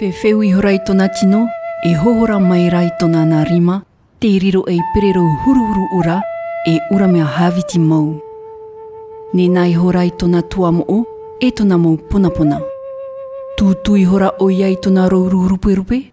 Whewheu i hora i tona tino, e hohora mai ra i tona na rima, te riro e i perero huruhuru ora, e ora mea hawiti mou. Nena i hora i tona tuamoo, e tona mou ponapona. Tutu i hora oia i tona rou ruhuruperupe,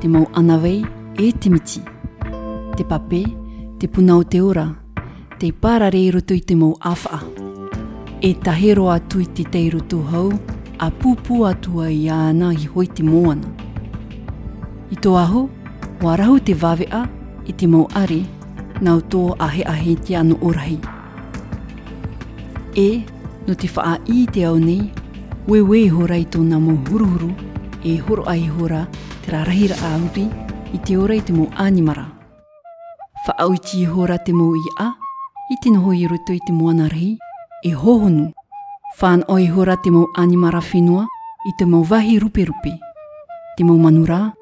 Te mau anawei e te miti. Te pape, te puna o te ora, te iparare i roto i te mau awha. E tahe roa atu i te teiro tūhou, a pūpū atua i āna i hoi te moana. I tō aho, wā rahu te vawea i te mau are, nāu tō ahe ahe te ano orahi. E. No te wha i te ao nei, wewe iho ra i tona mo huruhuru, e horo ai iho ra te ra rahi ra a uri, i te ora i te mo anima ra. Wha auiti iho ra te mo i a, i te noho i roto i te moana rahi, e hohonu. Wha no iho ra te mo anima ra whenua, i te mo wahi ruperupe. Te mo manu ra,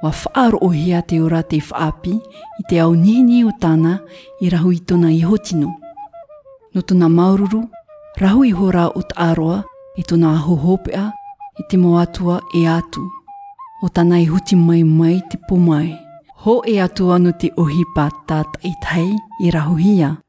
Kua whaarohia te ora te whaapi i te ao nihinihi o tana i rahu i tona iho tino. No tona maururu, rahu iho ra o Taaroa i tona aho hopea i te mo Atua e Atu. O tana i huti mai mai te po mai. Ho e Atua no te Ohi pa Taatai Tahi i rahuhia.